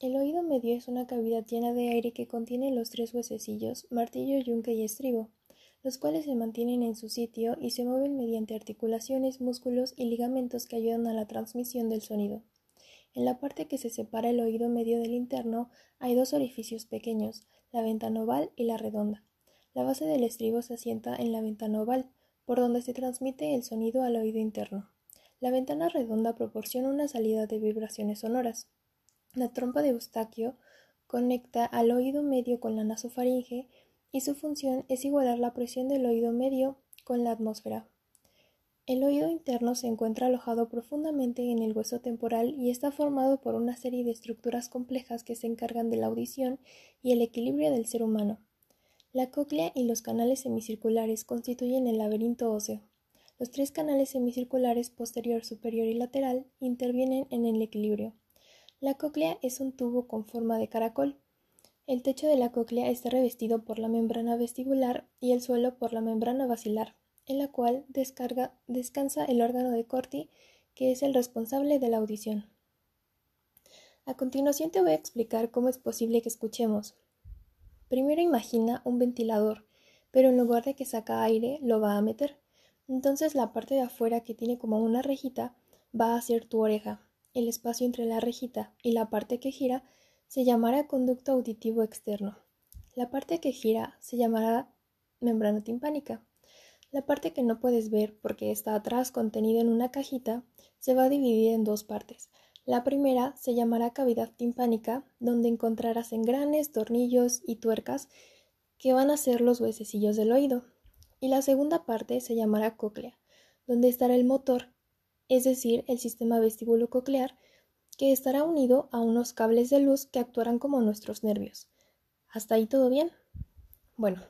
El oído medio es una cavidad llena de aire que contiene los tres huesecillos, martillo, yunque y estribo, los cuales se mantienen en su sitio y se mueven mediante articulaciones, músculos y ligamentos que ayudan a la transmisión del sonido. En la parte que se separa el oído medio del interno hay dos orificios pequeños, la ventana oval y la redonda. La base del estribo se asienta en la ventana oval, por donde se transmite el sonido al oído interno. La ventana redonda proporciona una salida de vibraciones sonoras. La trompa de Eustaquio conecta al oído medio con la nasofaringe y su función es igualar la presión del oído medio con la atmósfera. El oído interno se encuentra alojado profundamente en el hueso temporal y está formado por una serie de estructuras complejas que se encargan de la audición y el equilibrio del ser humano. La cóclea y los canales semicirculares constituyen el laberinto óseo. Los tres canales semicirculares posterior, superior y lateral intervienen en el equilibrio. La cóclea es un tubo con forma de caracol. El techo de la cóclea está revestido por la membrana vestibular y el suelo por la membrana basilar, en la cual descansa el órgano de Corti, que es el responsable de la audición. A continuación te voy a explicar cómo es posible que escuchemos. Primero imagina un ventilador, pero en lugar de que saca aire, lo va a meter. Entonces la parte de afuera que tiene como una rejita va a ser tu oreja, el espacio entre la rejita y la parte que gira se llamará conducto auditivo externo. La parte que gira se llamará membrana timpánica. La parte que no puedes ver porque está atrás contenida en una cajita se va a dividir en dos partes. La primera se llamará cavidad timpánica, donde encontrarás engranes, tornillos y tuercas que van a ser los huesecillos del oído. Y la segunda parte se llamará cóclea, donde estará el motor es decir, el sistema vestíbulo coclear, que estará unido a unos cables de luz que actuarán como nuestros nervios. ¿Hasta ahí todo bien? Bueno,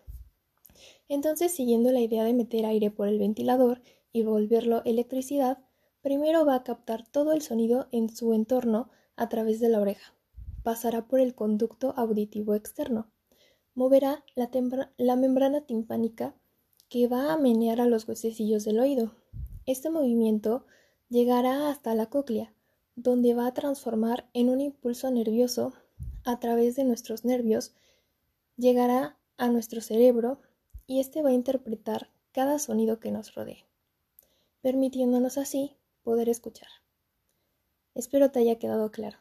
entonces siguiendo la idea de meter aire por el ventilador y volverlo electricidad, primero va a captar todo el sonido en su entorno a través de la oreja. Pasará por el conducto auditivo externo. Moverá la, la membrana timpánica que va a menear a los huesecillos del oído. Este movimiento llegará hasta la cóclea, donde va a transformar en un impulso nervioso a través de nuestros nervios, llegará a nuestro cerebro y éste va a interpretar cada sonido que nos rodee, permitiéndonos así poder escuchar. Espero te haya quedado claro.